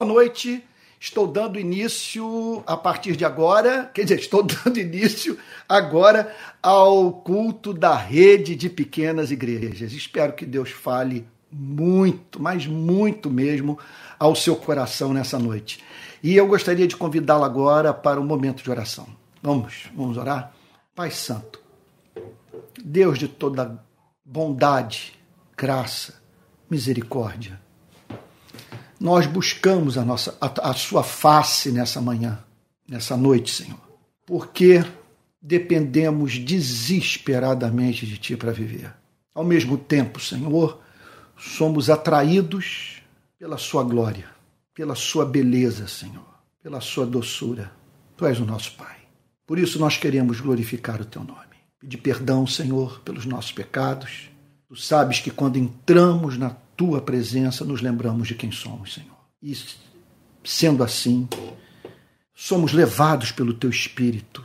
Boa noite. Estou dando início a partir de agora, quer dizer, estou dando início agora ao culto da rede de pequenas igrejas. Espero que Deus fale muito, mas muito mesmo, ao seu coração nessa noite. E eu gostaria de convidá-lo agora para um momento de oração. Vamos, vamos orar? Pai Santo, Deus de toda bondade, graça, misericórdia, nós buscamos a, nossa, a, a sua face nessa manhã, nessa noite, Senhor, porque dependemos desesperadamente de Ti para viver. Ao mesmo tempo, Senhor, somos atraídos pela Sua glória, pela Sua beleza, Senhor, pela Sua doçura. Tu és o nosso Pai. Por isso nós queremos glorificar o Teu nome. Pedir perdão, Senhor, pelos nossos pecados. Tu sabes que quando entramos na tua presença nos lembramos de quem somos, Senhor. E sendo assim, somos levados pelo teu espírito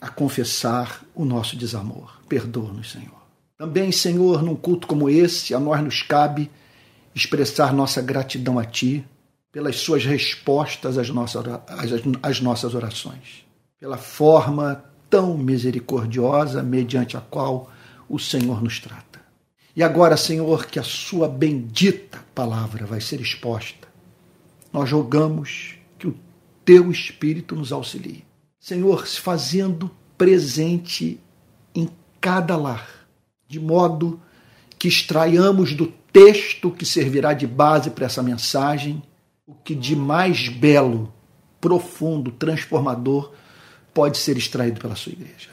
a confessar o nosso desamor. Perdoa-nos, Senhor. Também, Senhor, num culto como esse, a nós nos cabe expressar nossa gratidão a ti pelas suas respostas às nossas, às nossas orações, pela forma tão misericordiosa mediante a qual o Senhor nos trata. E agora, Senhor, que a Sua bendita palavra vai ser exposta, nós rogamos que o Teu Espírito nos auxilie. Senhor, se fazendo presente em cada lar, de modo que extraiamos do texto que servirá de base para essa mensagem o que de mais belo, profundo, transformador pode ser extraído pela sua igreja.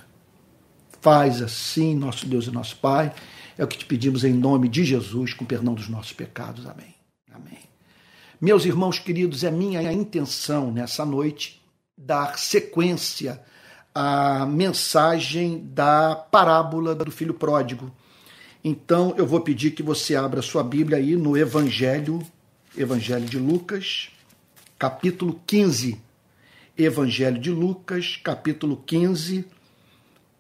Faz assim, nosso Deus e nosso Pai é o que te pedimos em nome de Jesus, com perdão dos nossos pecados. Amém. Amém. Meus irmãos queridos, é minha intenção nessa noite dar sequência à mensagem da parábola do filho pródigo. Então eu vou pedir que você abra sua Bíblia aí no Evangelho, Evangelho de Lucas, capítulo 15. Evangelho de Lucas, capítulo 15.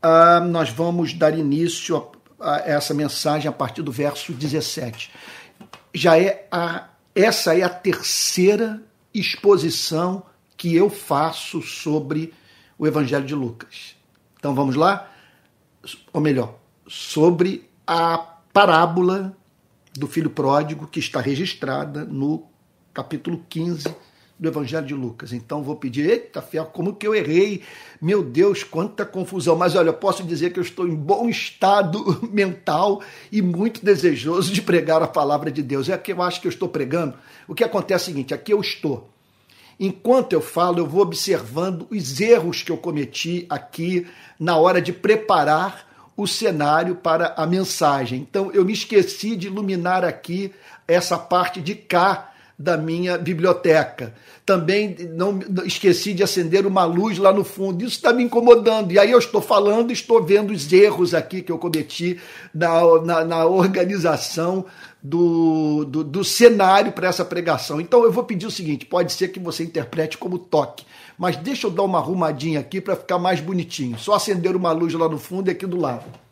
Ah, nós vamos dar início essa mensagem a partir do verso 17. Já é a, essa é a terceira exposição que eu faço sobre o Evangelho de Lucas. Então vamos lá? Ou melhor, sobre a parábola do filho pródigo que está registrada no capítulo 15 do Evangelho de Lucas. Então vou pedir, eita, fiel, como que eu errei? Meu Deus, quanta confusão. Mas olha, eu posso dizer que eu estou em bom estado mental e muito desejoso de pregar a palavra de Deus. É que eu acho que eu estou pregando. O que acontece é o seguinte: aqui eu estou. Enquanto eu falo, eu vou observando os erros que eu cometi aqui na hora de preparar o cenário para a mensagem. Então eu me esqueci de iluminar aqui essa parte de cá da minha biblioteca. Também não esqueci de acender uma luz lá no fundo. Isso está me incomodando. E aí eu estou falando, estou vendo os erros aqui que eu cometi na, na, na organização do, do, do cenário para essa pregação. Então eu vou pedir o seguinte: pode ser que você interprete como toque, mas deixa eu dar uma arrumadinha aqui para ficar mais bonitinho. Só acender uma luz lá no fundo e aqui do lado.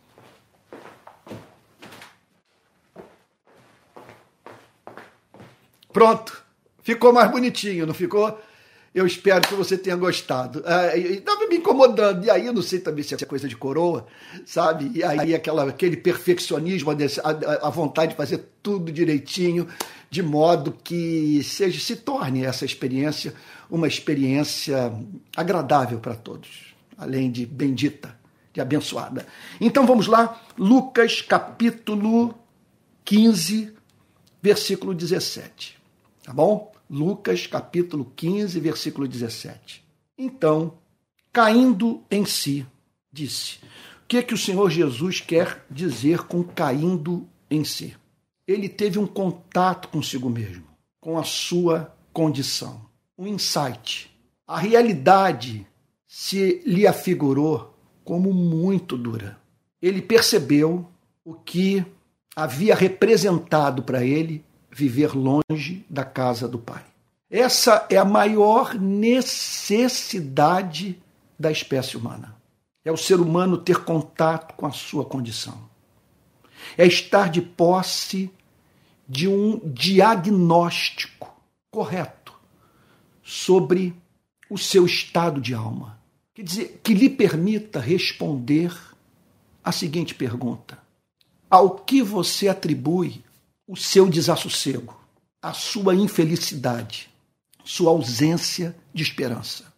Pronto, ficou mais bonitinho, não ficou? Eu espero que você tenha gostado. Estava me incomodando. E aí, não sei também se é coisa de coroa, sabe? E aí, aquela, aquele perfeccionismo, a, a vontade de fazer tudo direitinho, de modo que seja, se torne essa experiência uma experiência agradável para todos, além de bendita, de abençoada. Então vamos lá, Lucas capítulo 15, versículo 17. Tá bom? Lucas capítulo 15, versículo 17. Então, caindo em si, disse: O que é que o Senhor Jesus quer dizer com caindo em si? Ele teve um contato consigo mesmo, com a sua condição, um insight. A realidade se lhe afigurou como muito dura. Ele percebeu o que havia representado para ele viver longe da casa do Pai. Essa é a maior necessidade da espécie humana. É o ser humano ter contato com a sua condição. É estar de posse de um diagnóstico correto sobre o seu estado de alma. Quer dizer, que lhe permita responder a seguinte pergunta: Ao que você atribui o seu desassossego, a sua infelicidade, sua ausência de esperança?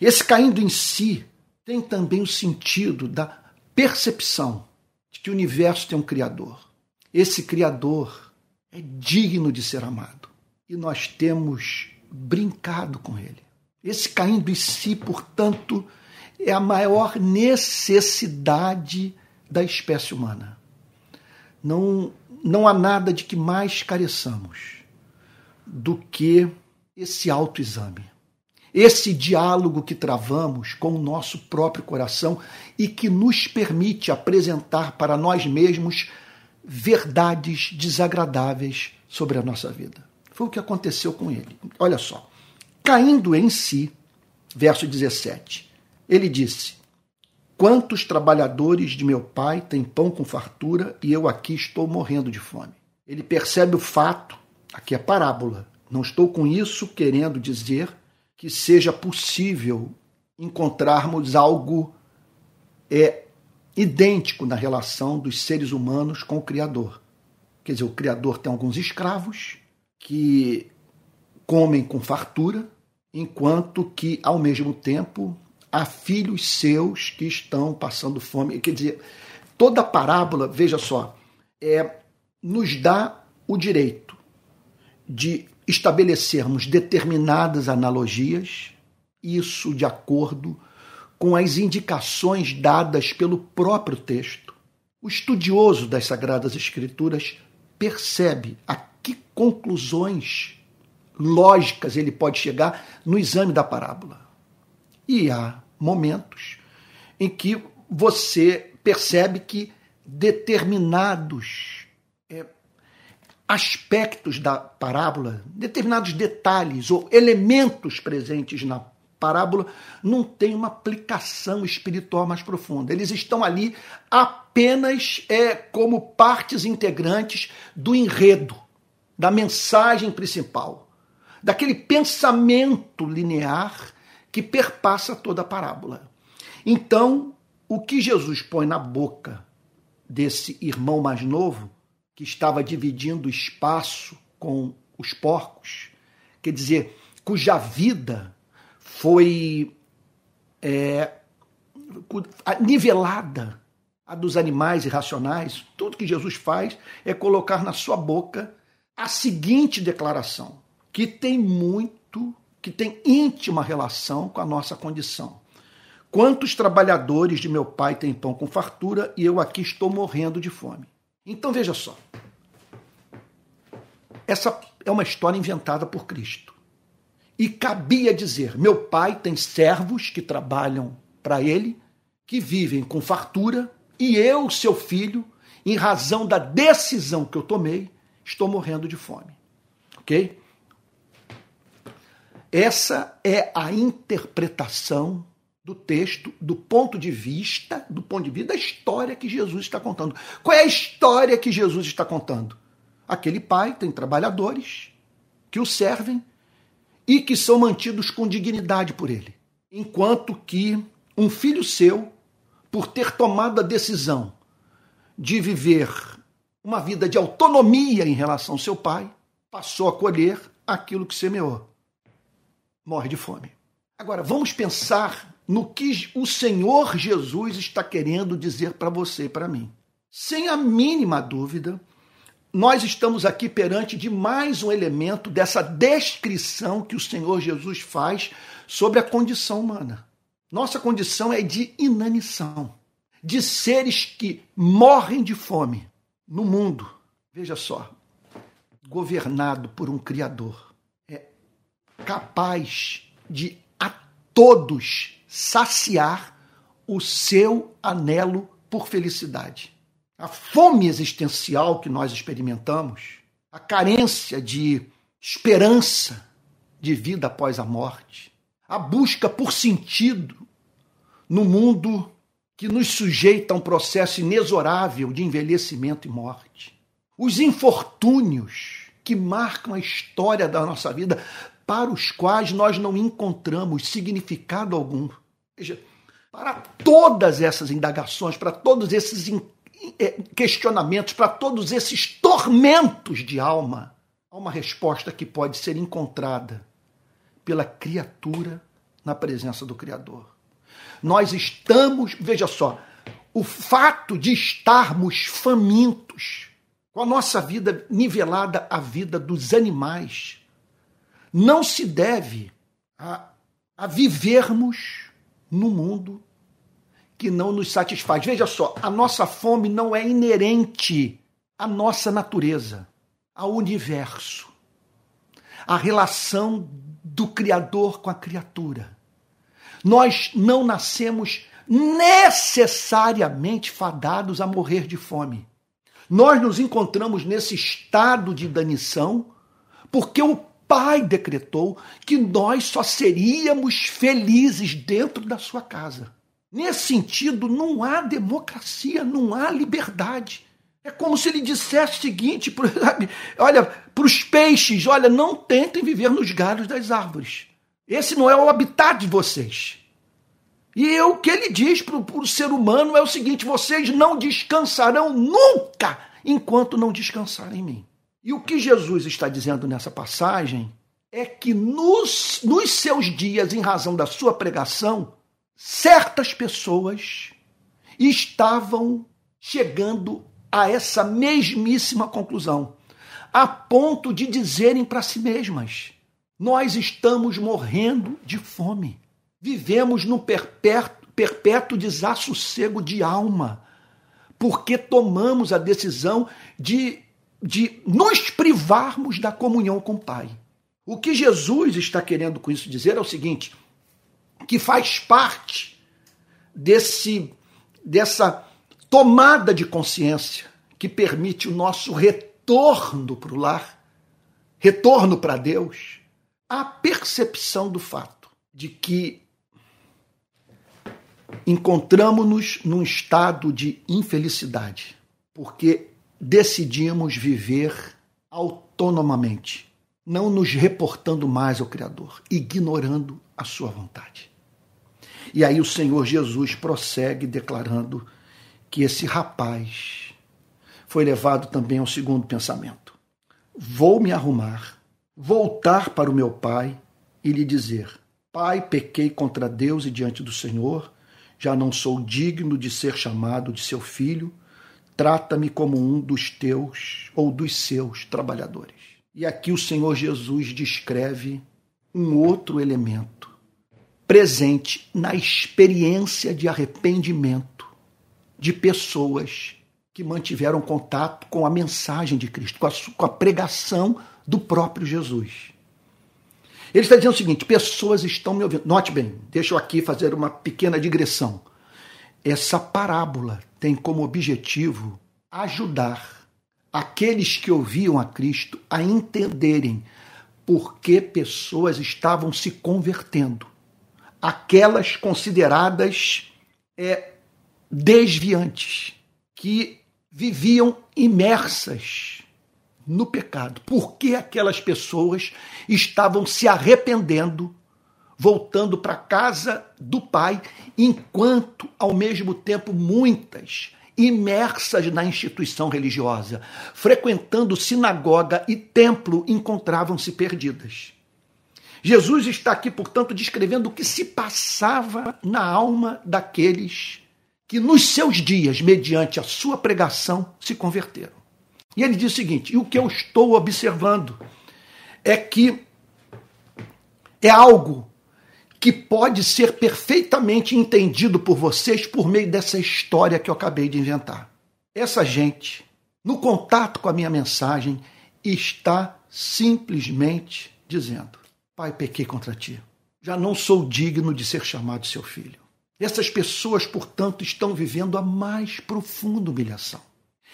Esse caindo em si tem também o sentido da percepção de que o universo tem um Criador. Esse Criador é digno de ser amado e nós temos brincado com ele. Esse caindo em si, portanto, é a maior necessidade da espécie humana. Não, não há nada de que mais careçamos do que esse autoexame. Esse diálogo que travamos com o nosso próprio coração e que nos permite apresentar para nós mesmos verdades desagradáveis sobre a nossa vida. Foi o que aconteceu com ele. Olha só. Caindo em si, verso 17, ele disse: Quantos trabalhadores de meu pai têm pão com fartura e eu aqui estou morrendo de fome? Ele percebe o fato, aqui é parábola. Não estou com isso querendo dizer que seja possível encontrarmos algo é idêntico na relação dos seres humanos com o Criador. Quer dizer, o Criador tem alguns escravos que comem com fartura, enquanto que, ao mesmo tempo, há filhos seus que estão passando fome. Quer dizer, toda a parábola, veja só, é, nos dá o direito de estabelecermos determinadas analogias, isso de acordo com as indicações dadas pelo próprio texto. O estudioso das Sagradas Escrituras percebe a que conclusões lógicas ele pode chegar no exame da parábola. E há momentos em que você percebe que determinados é, aspectos da parábola, determinados detalhes ou elementos presentes na parábola não têm uma aplicação espiritual mais profunda. Eles estão ali apenas é, como partes integrantes do enredo, da mensagem principal daquele pensamento linear que perpassa toda a parábola. Então, o que Jesus põe na boca desse irmão mais novo, que estava dividindo espaço com os porcos, quer dizer, cuja vida foi é, nivelada a dos animais irracionais, tudo que Jesus faz é colocar na sua boca a seguinte declaração: que tem muito, que tem íntima relação com a nossa condição. Quantos trabalhadores de meu pai têm pão com fartura e eu aqui estou morrendo de fome? Então veja só. Essa é uma história inventada por Cristo. E cabia dizer: meu pai tem servos que trabalham para ele, que vivem com fartura, e eu, seu filho, em razão da decisão que eu tomei, estou morrendo de fome. Ok? Essa é a interpretação do texto do ponto de vista, do ponto de vista da história que Jesus está contando. Qual é a história que Jesus está contando? Aquele pai tem trabalhadores que o servem e que são mantidos com dignidade por ele. Enquanto que um filho seu, por ter tomado a decisão de viver uma vida de autonomia em relação ao seu pai, passou a colher aquilo que semeou morre de fome. Agora, vamos pensar no que o Senhor Jesus está querendo dizer para você e para mim. Sem a mínima dúvida, nós estamos aqui perante de mais um elemento dessa descrição que o Senhor Jesus faz sobre a condição humana. Nossa condição é de inanição, de seres que morrem de fome no mundo. Veja só, governado por um Criador capaz de a todos saciar o seu anelo por felicidade. A fome existencial que nós experimentamos, a carência de esperança de vida após a morte, a busca por sentido no mundo que nos sujeita a um processo inexorável de envelhecimento e morte, os infortúnios que marcam a história da nossa vida para os quais nós não encontramos significado algum. Veja, para todas essas indagações, para todos esses eh, questionamentos, para todos esses tormentos de alma, há uma resposta que pode ser encontrada pela criatura na presença do Criador. Nós estamos, veja só, o fato de estarmos famintos, com a nossa vida nivelada à vida dos animais, não se deve a, a vivermos no mundo que não nos satisfaz. Veja só, a nossa fome não é inerente à nossa natureza, ao universo, à relação do Criador com a criatura. Nós não nascemos necessariamente fadados a morrer de fome. Nós nos encontramos nesse estado de danição porque o Pai decretou que nós só seríamos felizes dentro da sua casa. Nesse sentido, não há democracia, não há liberdade. É como se ele dissesse o seguinte: olha, para os peixes, olha, não tentem viver nos galhos das árvores. Esse não é o habitat de vocês. E o que ele diz para o ser humano é o seguinte: vocês não descansarão nunca enquanto não descansarem em mim. E o que Jesus está dizendo nessa passagem é que nos, nos seus dias, em razão da sua pregação, certas pessoas estavam chegando a essa mesmíssima conclusão, a ponto de dizerem para si mesmas: nós estamos morrendo de fome, vivemos num perpétuo, perpétuo desassossego de alma, porque tomamos a decisão de, de nos privarmos da comunhão com o Pai. O que Jesus está querendo com isso dizer é o seguinte: que faz parte desse dessa tomada de consciência que permite o nosso retorno para o lar, retorno para Deus, a percepção do fato de que encontramos-nos num estado de infelicidade, porque decidimos viver autonomamente, não nos reportando mais ao Criador, ignorando a sua vontade. E aí o Senhor Jesus prossegue declarando que esse rapaz foi levado também ao segundo pensamento. Vou me arrumar, voltar para o meu pai e lhe dizer: Pai, pequei contra Deus e diante do Senhor, já não sou digno de ser chamado de seu filho, trata-me como um dos teus ou dos seus trabalhadores. E aqui o Senhor Jesus descreve um outro elemento presente na experiência de arrependimento de pessoas que mantiveram contato com a mensagem de Cristo, com a, com a pregação do próprio Jesus. Ele está dizendo o seguinte: pessoas estão me ouvindo. Note bem, deixa eu aqui fazer uma pequena digressão. Essa parábola tem como objetivo ajudar aqueles que ouviam a Cristo a entenderem por que pessoas estavam se convertendo aquelas consideradas é, desviantes, que viviam imersas no pecado. Por que aquelas pessoas estavam se arrependendo, voltando para casa do Pai, enquanto, ao mesmo tempo, muitas imersas na instituição religiosa, frequentando sinagoga e templo, encontravam-se perdidas. Jesus está aqui, portanto, descrevendo o que se passava na alma daqueles que nos seus dias, mediante a sua pregação, se converteram. E ele diz o seguinte: e o que eu estou observando é que é algo que pode ser perfeitamente entendido por vocês por meio dessa história que eu acabei de inventar. Essa gente, no contato com a minha mensagem, está simplesmente dizendo: Pai, pequei contra ti. Já não sou digno de ser chamado seu filho. Essas pessoas, portanto, estão vivendo a mais profunda humilhação.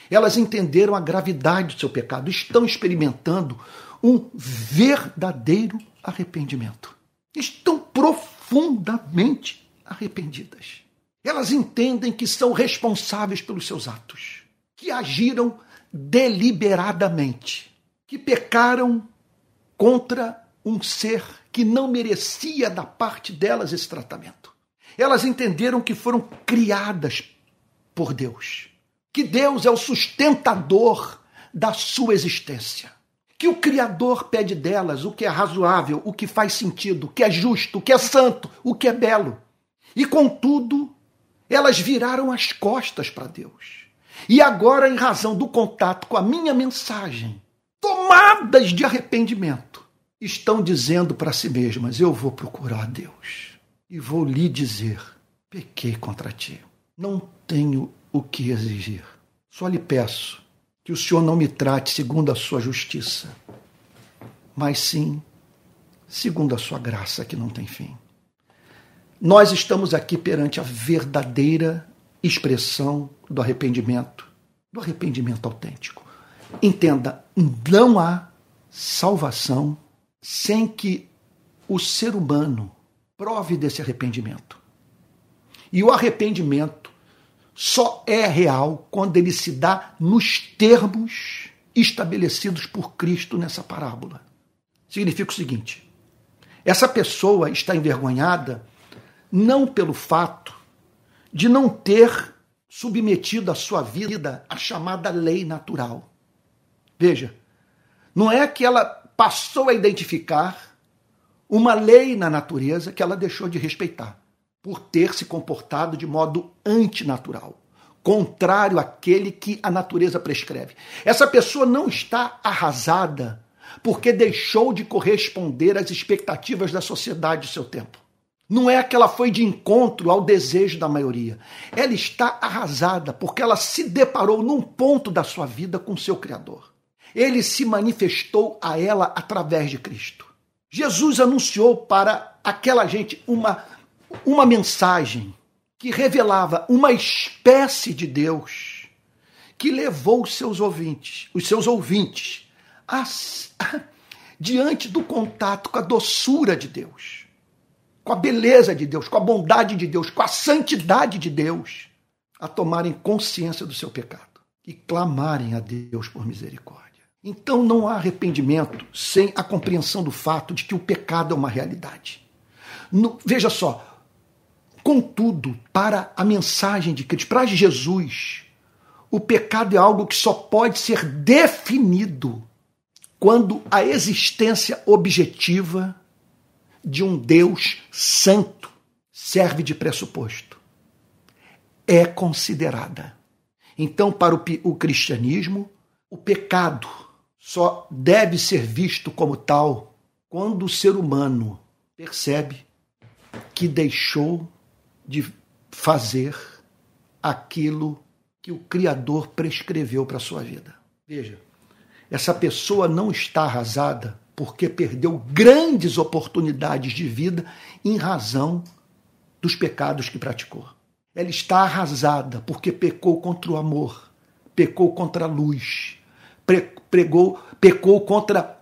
Elas entenderam a gravidade do seu pecado, estão experimentando um verdadeiro arrependimento. Estão profundamente arrependidas. Elas entendem que são responsáveis pelos seus atos, que agiram deliberadamente, que pecaram contra um ser que não merecia da parte delas esse tratamento. Elas entenderam que foram criadas por Deus, que Deus é o sustentador da sua existência, que o Criador pede delas o que é razoável, o que faz sentido, o que é justo, o que é santo, o que é belo. E contudo, elas viraram as costas para Deus. E agora, em razão do contato com a minha mensagem, tomadas de arrependimento, estão dizendo para si mesmas: Eu vou procurar Deus e vou lhe dizer: Pequei contra ti. Não tenho o que exigir. Só lhe peço que o Senhor não me trate segundo a sua justiça, mas sim segundo a sua graça que não tem fim. Nós estamos aqui perante a verdadeira expressão do arrependimento, do arrependimento autêntico. Entenda, não há salvação sem que o ser humano prove desse arrependimento. E o arrependimento só é real quando ele se dá nos termos estabelecidos por Cristo nessa parábola. Significa o seguinte: essa pessoa está envergonhada não pelo fato de não ter submetido a sua vida à chamada lei natural. Veja, não é que ela passou a identificar uma lei na natureza que ela deixou de respeitar, por ter se comportado de modo antinatural, contrário àquele que a natureza prescreve. Essa pessoa não está arrasada porque deixou de corresponder às expectativas da sociedade do seu tempo. Não é que ela foi de encontro ao desejo da maioria. Ela está arrasada porque ela se deparou num ponto da sua vida com seu Criador. Ele se manifestou a ela através de Cristo. Jesus anunciou para aquela gente uma, uma mensagem que revelava uma espécie de Deus que levou os seus ouvintes, os seus ouvintes, a, a, diante do contato com a doçura de Deus com a beleza de Deus, com a bondade de Deus, com a santidade de Deus, a tomarem consciência do seu pecado e clamarem a Deus por misericórdia. Então não há arrependimento sem a compreensão do fato de que o pecado é uma realidade. No, veja só, contudo, para a mensagem de Cristo, para Jesus, o pecado é algo que só pode ser definido quando a existência objetiva de um Deus santo serve de pressuposto. É considerada. Então, para o, o cristianismo, o pecado só deve ser visto como tal quando o ser humano percebe que deixou de fazer aquilo que o Criador prescreveu para a sua vida. Veja, essa pessoa não está arrasada porque perdeu grandes oportunidades de vida em razão dos pecados que praticou. Ela está arrasada porque pecou contra o amor, pecou contra a luz, pregou, pecou contra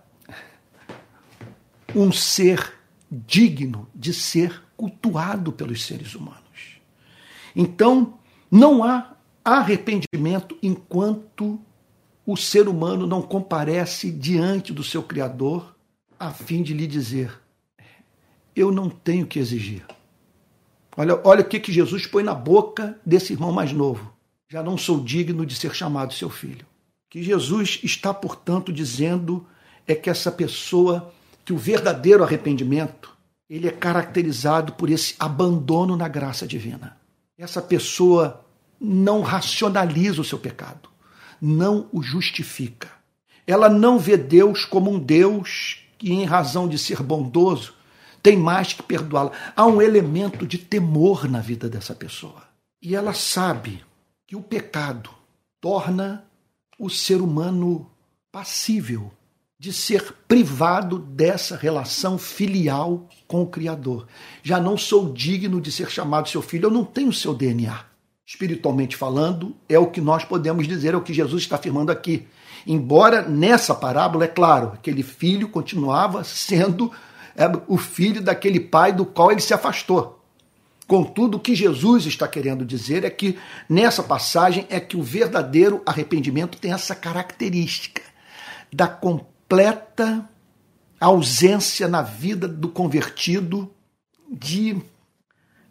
um ser digno de ser cultuado pelos seres humanos. Então, não há arrependimento enquanto o ser humano não comparece diante do seu Criador a fim de lhe dizer: Eu não tenho que exigir. Olha, olha o que, que Jesus põe na boca desse irmão mais novo. Já não sou digno de ser chamado seu filho. Que Jesus está, portanto, dizendo é que essa pessoa, que o verdadeiro arrependimento, ele é caracterizado por esse abandono na graça divina. Essa pessoa não racionaliza o seu pecado não o justifica. Ela não vê Deus como um Deus que, em razão de ser bondoso, tem mais que perdoá-la. Há um elemento de temor na vida dessa pessoa. E ela sabe que o pecado torna o ser humano passível de ser privado dessa relação filial com o Criador. Já não sou digno de ser chamado seu filho, eu não tenho seu DNA espiritualmente falando, é o que nós podemos dizer, é o que Jesus está afirmando aqui. Embora nessa parábola, é claro, aquele filho continuava sendo é, o filho daquele pai do qual ele se afastou. Contudo, o que Jesus está querendo dizer é que nessa passagem é que o verdadeiro arrependimento tem essa característica da completa a ausência na vida do convertido de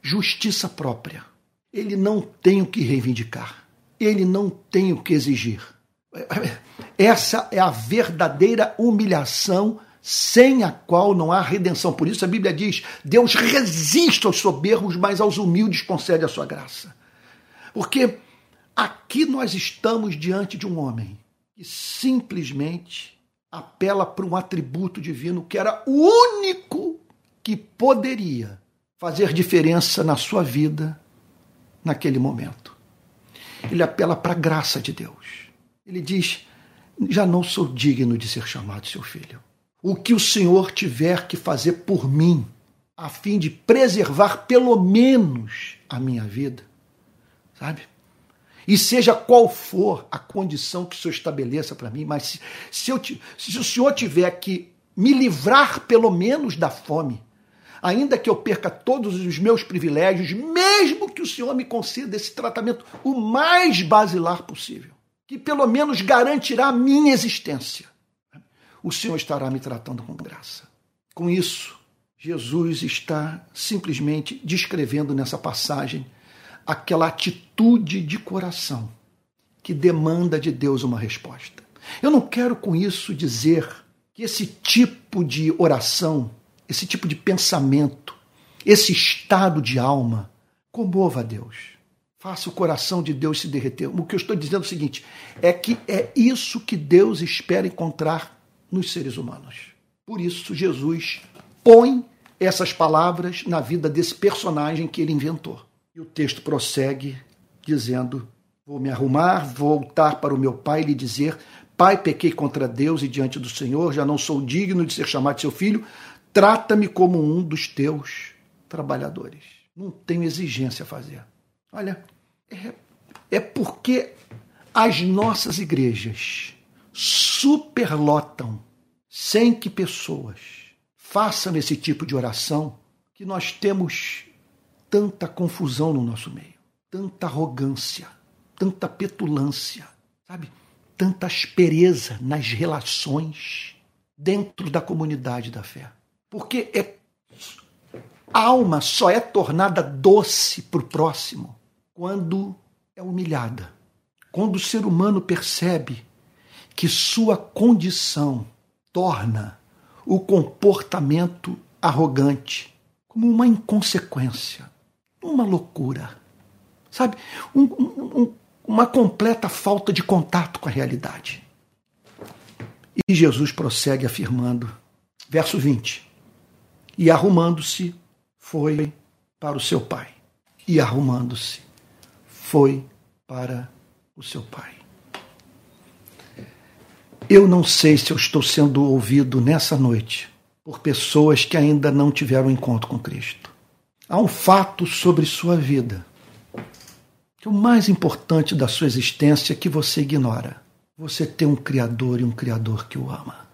justiça própria. Ele não tem o que reivindicar, ele não tem o que exigir. Essa é a verdadeira humilhação sem a qual não há redenção. Por isso a Bíblia diz: Deus resiste aos soberbos, mas aos humildes concede a sua graça. Porque aqui nós estamos diante de um homem que simplesmente apela para um atributo divino que era o único que poderia fazer diferença na sua vida naquele momento. Ele apela para a graça de Deus. Ele diz: Já não sou digno de ser chamado seu filho. O que o Senhor tiver que fazer por mim, a fim de preservar pelo menos a minha vida, sabe? E seja qual for a condição que o Senhor estabeleça para mim, mas se, se, eu, se o Senhor tiver que me livrar pelo menos da fome, ainda que eu perca todos os meus privilégios, mesmo que o Senhor me conceda esse tratamento o mais basilar possível, que pelo menos garantirá a minha existência, o Senhor estará me tratando com graça. Com isso, Jesus está simplesmente descrevendo nessa passagem aquela atitude de coração que demanda de Deus uma resposta. Eu não quero com isso dizer que esse tipo de oração, esse tipo de pensamento, esse estado de alma comova a Deus. Faça o coração de Deus se derreter. O que eu estou dizendo é o seguinte: é que é isso que Deus espera encontrar nos seres humanos. Por isso, Jesus põe essas palavras na vida desse personagem que ele inventou. E o texto prossegue dizendo: Vou me arrumar, voltar para o meu pai e lhe dizer: Pai, pequei contra Deus e diante do Senhor, já não sou digno de ser chamado seu filho, trata-me como um dos teus trabalhadores. Não tenho exigência a fazer. Olha, é, é porque as nossas igrejas superlotam sem que pessoas façam esse tipo de oração que nós temos tanta confusão no nosso meio, tanta arrogância, tanta petulância, sabe? Tanta aspereza nas relações dentro da comunidade da fé. Porque é, a alma só é tornada doce para o próximo quando é humilhada. Quando o ser humano percebe que sua condição torna o comportamento arrogante como uma inconsequência, uma loucura, sabe? Um, um, uma completa falta de contato com a realidade. E Jesus prossegue afirmando, verso 20: E arrumando-se, foi para o seu pai. E arrumando-se, foi para o seu pai. Eu não sei se eu estou sendo ouvido nessa noite por pessoas que ainda não tiveram encontro com Cristo. Há um fato sobre sua vida, que é o mais importante da sua existência que você ignora. Você tem um Criador e um Criador que o ama.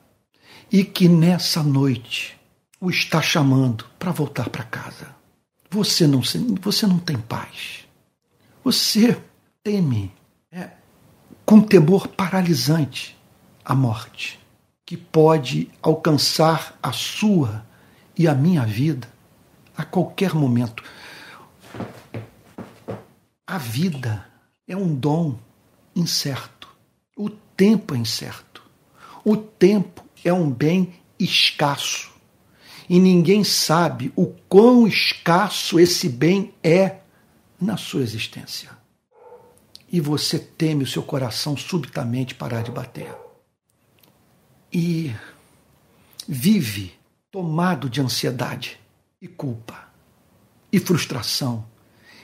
E que nessa noite o está chamando para voltar para casa. Você não, você não tem paz. Você teme, é, com temor paralisante, a morte, que pode alcançar a sua e a minha vida a qualquer momento. A vida é um dom incerto. O tempo é incerto. O tempo é um bem escasso. E ninguém sabe o quão escasso esse bem é na sua existência. E você teme o seu coração subitamente parar de bater. E vive tomado de ansiedade e culpa, e frustração,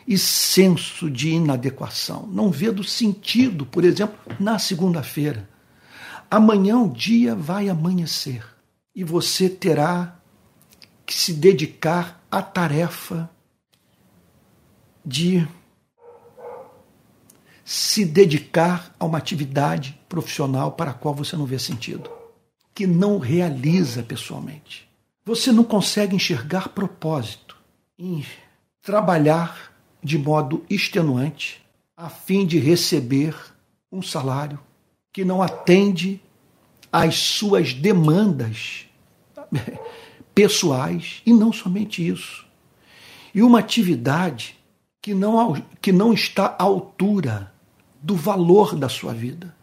e senso de inadequação. Não vê do sentido, por exemplo, na segunda-feira. Amanhã o dia vai amanhecer e você terá que se dedicar à tarefa de se dedicar a uma atividade profissional para a qual você não vê sentido, que não realiza pessoalmente. Você não consegue enxergar propósito em trabalhar de modo extenuante a fim de receber um salário que não atende às suas demandas pessoais e não somente isso. E uma atividade que não, que não está à altura do valor da sua vida.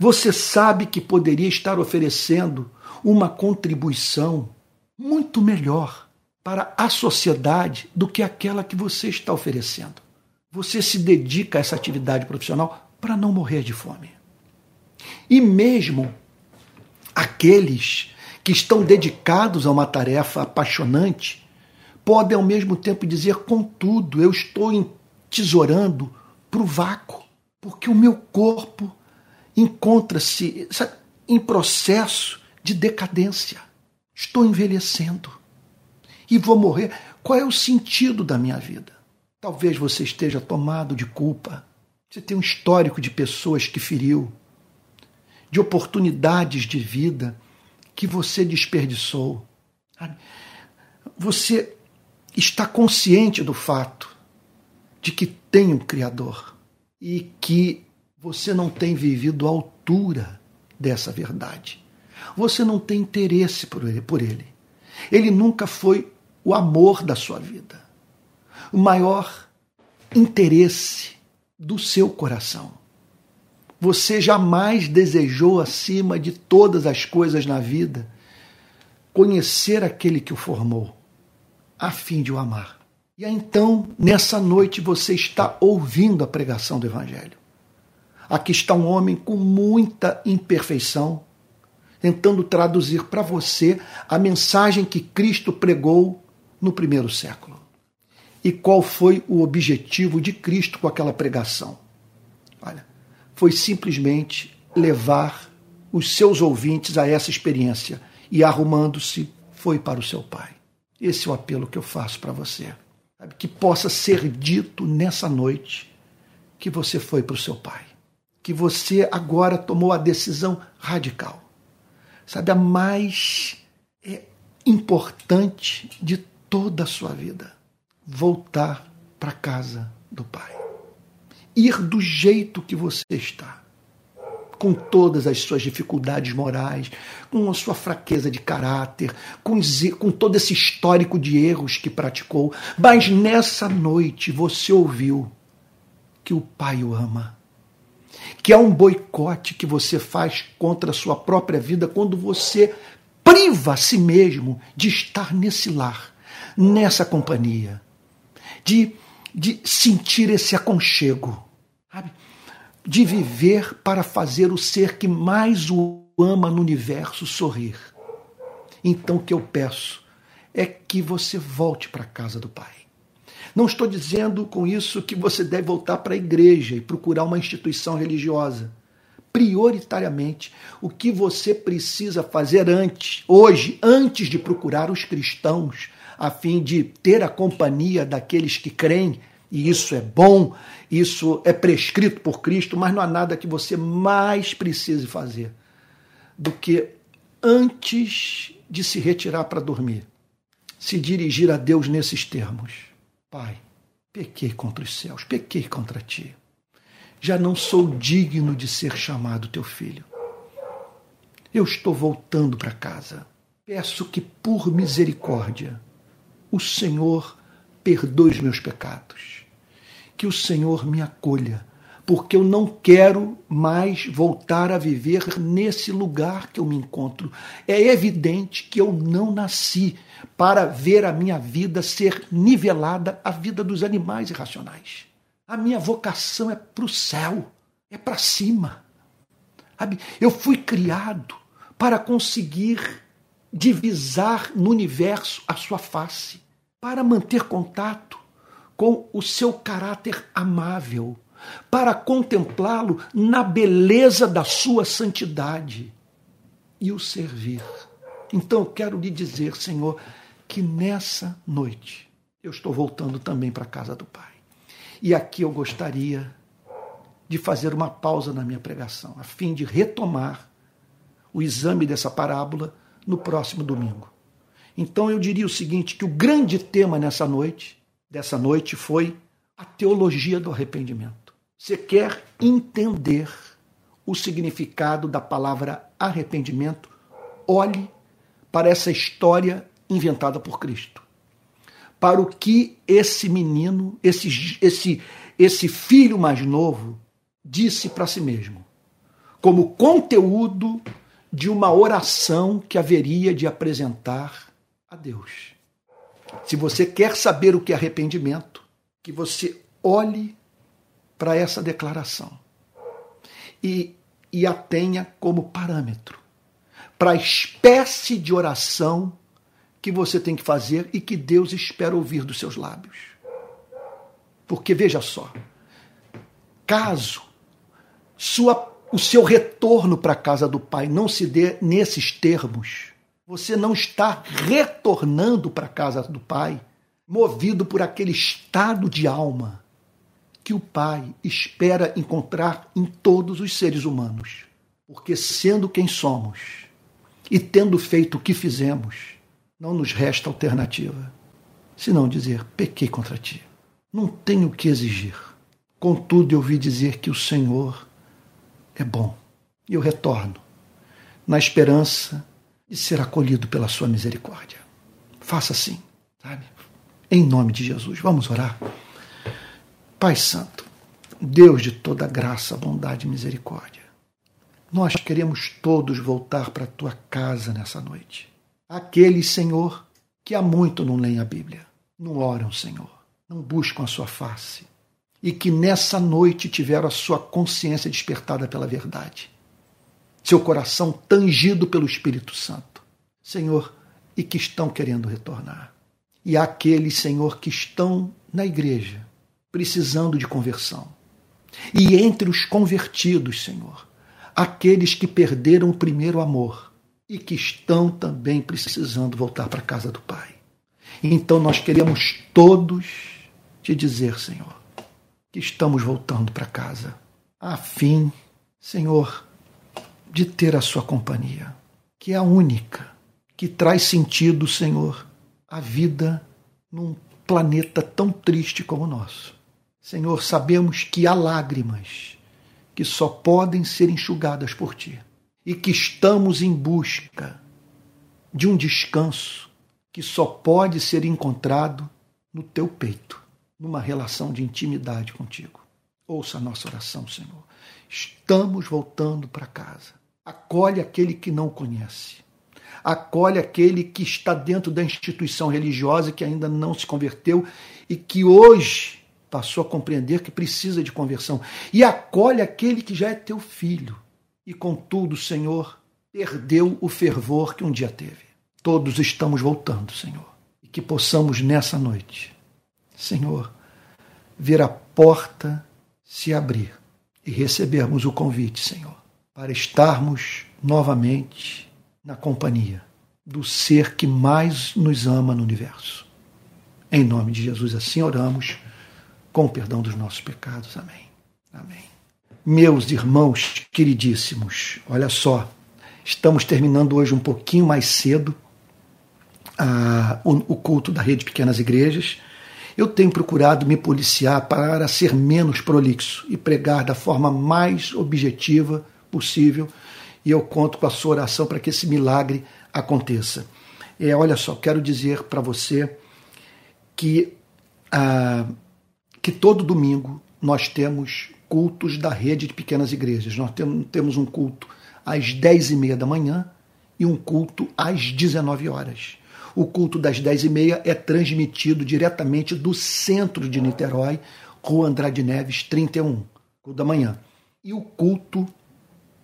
Você sabe que poderia estar oferecendo uma contribuição muito melhor para a sociedade do que aquela que você está oferecendo. Você se dedica a essa atividade profissional para não morrer de fome. E mesmo aqueles que estão dedicados a uma tarefa apaixonante podem ao mesmo tempo dizer: contudo, eu estou entesourando para o vácuo, porque o meu corpo encontra-se em processo de decadência. Estou envelhecendo e vou morrer. Qual é o sentido da minha vida? Talvez você esteja tomado de culpa. Você tem um histórico de pessoas que feriu, de oportunidades de vida que você desperdiçou. Você está consciente do fato de que tem um Criador e que você não tem vivido à altura dessa verdade. Você não tem interesse por ele, por ele. Ele nunca foi o amor da sua vida, o maior interesse do seu coração. Você jamais desejou, acima de todas as coisas na vida, conhecer aquele que o formou, a fim de o amar. E então, nessa noite, você está ouvindo a pregação do Evangelho. Aqui está um homem com muita imperfeição, tentando traduzir para você a mensagem que Cristo pregou no primeiro século. E qual foi o objetivo de Cristo com aquela pregação? Olha, foi simplesmente levar os seus ouvintes a essa experiência e, arrumando-se, foi para o seu Pai. Esse é o apelo que eu faço para você. Que possa ser dito nessa noite que você foi para o seu Pai que você agora tomou a decisão radical. Sabe, a mais é, importante de toda a sua vida. Voltar para casa do Pai. Ir do jeito que você está. Com todas as suas dificuldades morais, com a sua fraqueza de caráter, com, com todo esse histórico de erros que praticou. Mas nessa noite você ouviu que o Pai o ama que é um boicote que você faz contra a sua própria vida quando você priva a si mesmo de estar nesse lar, nessa companhia, de, de sentir esse aconchego, sabe? de viver para fazer o ser que mais o ama no universo sorrir. Então o que eu peço é que você volte para a casa do Pai. Não estou dizendo com isso que você deve voltar para a igreja e procurar uma instituição religiosa. Prioritariamente, o que você precisa fazer antes, hoje, antes de procurar os cristãos, a fim de ter a companhia daqueles que creem, e isso é bom, isso é prescrito por Cristo, mas não há nada que você mais precise fazer do que antes de se retirar para dormir, se dirigir a Deus nesses termos Pai, pequei contra os céus, pequei contra ti. Já não sou digno de ser chamado teu filho. Eu estou voltando para casa. Peço que, por misericórdia, o Senhor perdoe os meus pecados. Que o Senhor me acolha porque eu não quero mais voltar a viver nesse lugar que eu me encontro. É evidente que eu não nasci para ver a minha vida ser nivelada à vida dos animais irracionais. A minha vocação é para o céu, é para cima. Eu fui criado para conseguir divisar no universo a sua face, para manter contato com o seu caráter amável para contemplá-lo na beleza da sua santidade e o servir. Então eu quero lhe dizer, Senhor, que nessa noite eu estou voltando também para a casa do Pai. E aqui eu gostaria de fazer uma pausa na minha pregação, a fim de retomar o exame dessa parábola no próximo domingo. Então eu diria o seguinte, que o grande tema nessa noite, dessa noite foi a teologia do arrependimento. Você quer entender o significado da palavra arrependimento? Olhe para essa história inventada por Cristo. Para o que esse menino, esse, esse, esse filho mais novo, disse para si mesmo, como conteúdo de uma oração que haveria de apresentar a Deus. Se você quer saber o que é arrependimento, que você olhe para essa declaração e, e a tenha como parâmetro para a espécie de oração que você tem que fazer e que Deus espera ouvir dos seus lábios. Porque veja só, caso sua, o seu retorno para a casa do Pai não se dê nesses termos, você não está retornando para a casa do Pai movido por aquele estado de alma que o Pai espera encontrar em todos os seres humanos. Porque sendo quem somos, e tendo feito o que fizemos, não nos resta alternativa, senão dizer: pequei contra ti. Não tenho o que exigir. Contudo, eu ouvi dizer que o Senhor é bom. E eu retorno, na esperança de ser acolhido pela sua misericórdia. Faça assim, sabe? Em nome de Jesus. Vamos orar. Pai Santo, Deus de toda graça, bondade e misericórdia. Nós queremos todos voltar para a tua casa nessa noite. Aqueles, Senhor, que há muito não leem a Bíblia, não oram, Senhor, não buscam a sua face, e que nessa noite tiveram a sua consciência despertada pela verdade, seu coração tangido pelo Espírito Santo, Senhor, e que estão querendo retornar. E aqueles, Senhor, que estão na igreja, precisando de conversão. E entre os convertidos, Senhor, aqueles que perderam o primeiro amor e que estão também precisando voltar para a casa do Pai. Então nós queremos todos te dizer, Senhor, que estamos voltando para casa, a fim, Senhor, de ter a sua companhia, que é a única que traz sentido, Senhor, à vida num planeta tão triste como o nosso. Senhor, sabemos que há lágrimas que só podem ser enxugadas por ti e que estamos em busca de um descanso que só pode ser encontrado no teu peito, numa relação de intimidade contigo. Ouça a nossa oração, Senhor. Estamos voltando para casa. Acolhe aquele que não conhece. Acolhe aquele que está dentro da instituição religiosa que ainda não se converteu e que hoje passou a compreender que precisa de conversão. E acolhe aquele que já é teu filho. E contudo, Senhor, perdeu o fervor que um dia teve. Todos estamos voltando, Senhor. E que possamos nessa noite, Senhor, ver a porta se abrir e recebermos o convite, Senhor, para estarmos novamente na companhia do ser que mais nos ama no universo. Em nome de Jesus, assim oramos com o perdão dos nossos pecados. Amém. Amém. Meus irmãos queridíssimos, olha só, estamos terminando hoje um pouquinho mais cedo ah, o, o culto da rede Pequenas Igrejas. Eu tenho procurado me policiar para ser menos prolixo e pregar da forma mais objetiva possível. E eu conto com a sua oração para que esse milagre aconteça. É, olha só, quero dizer para você que ah, que todo domingo nós temos cultos da rede de pequenas igrejas. Nós temos um culto às 10 e meia da manhã e um culto às 19 horas. O culto das 10 e meia é transmitido diretamente do centro de Niterói, Rua Andrade Neves, 31, da manhã. E o culto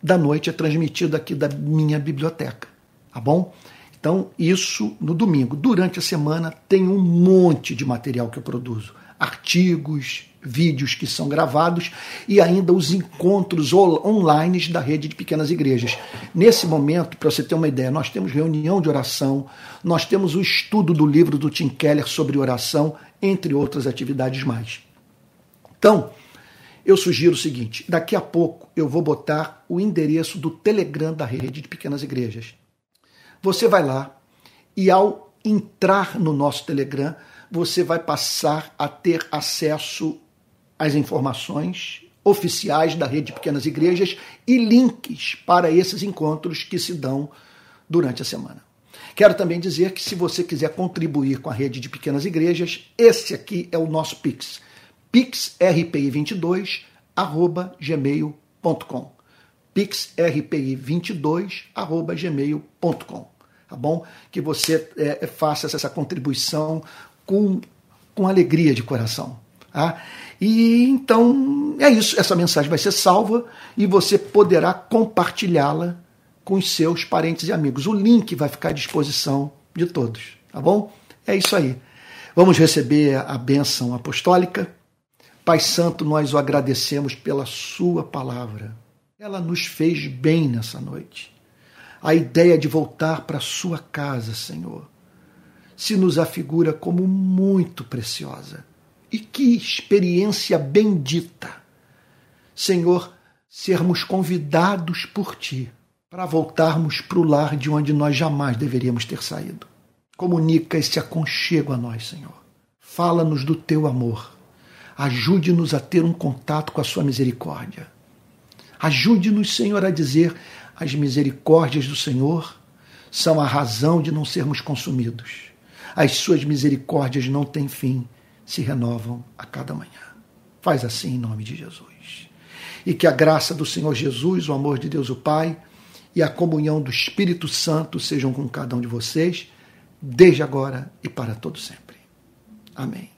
da noite é transmitido aqui da minha biblioteca, tá bom? Então, isso no domingo. Durante a semana tem um monte de material que eu produzo artigos, vídeos que são gravados e ainda os encontros online da rede de pequenas igrejas. Nesse momento, para você ter uma ideia, nós temos reunião de oração, nós temos o estudo do livro do Tim Keller sobre oração, entre outras atividades mais. Então, eu sugiro o seguinte: daqui a pouco eu vou botar o endereço do Telegram da rede de pequenas igrejas. Você vai lá e ao entrar no nosso Telegram, você vai passar a ter acesso às informações oficiais da rede de pequenas igrejas e links para esses encontros que se dão durante a semana. Quero também dizer que se você quiser contribuir com a rede de pequenas igrejas, esse aqui é o nosso Pix. pixrpi22 gmail.com pixrpi22 gmail.com tá bom? Que você é, faça essa contribuição com, com alegria de coração. Tá? E então é isso. Essa mensagem vai ser salva e você poderá compartilhá-la com os seus parentes e amigos. O link vai ficar à disposição de todos, tá bom? É isso aí. Vamos receber a bênção apostólica. Pai Santo, nós o agradecemos pela Sua palavra. Ela nos fez bem nessa noite. A ideia de voltar para Sua casa, Senhor, se nos afigura como muito preciosa e que experiência bendita, Senhor, sermos convidados por Ti para voltarmos para o lar de onde nós jamais deveríamos ter saído. Comunica esse aconchego a nós, Senhor. Fala-nos do Teu amor. Ajude-nos a ter um contato com a Sua misericórdia. Ajude-nos, Senhor, a dizer: as misericórdias do Senhor são a razão de não sermos consumidos. As Suas misericórdias não têm fim se renovam a cada manhã. Faz assim em nome de Jesus. E que a graça do Senhor Jesus, o amor de Deus o Pai e a comunhão do Espírito Santo sejam com cada um de vocês, desde agora e para todo sempre. Amém.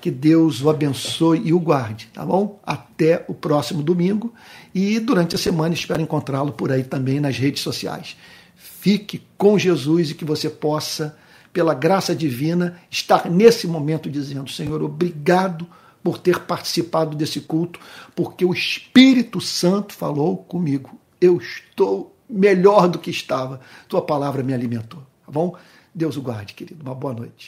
Que Deus o abençoe e o guarde, tá bom? Até o próximo domingo e durante a semana espero encontrá-lo por aí também nas redes sociais. Fique com Jesus e que você possa pela graça divina, estar nesse momento dizendo: Senhor, obrigado por ter participado desse culto, porque o Espírito Santo falou comigo. Eu estou melhor do que estava. Tua palavra me alimentou. Tá bom? Deus o guarde, querido. Uma boa noite.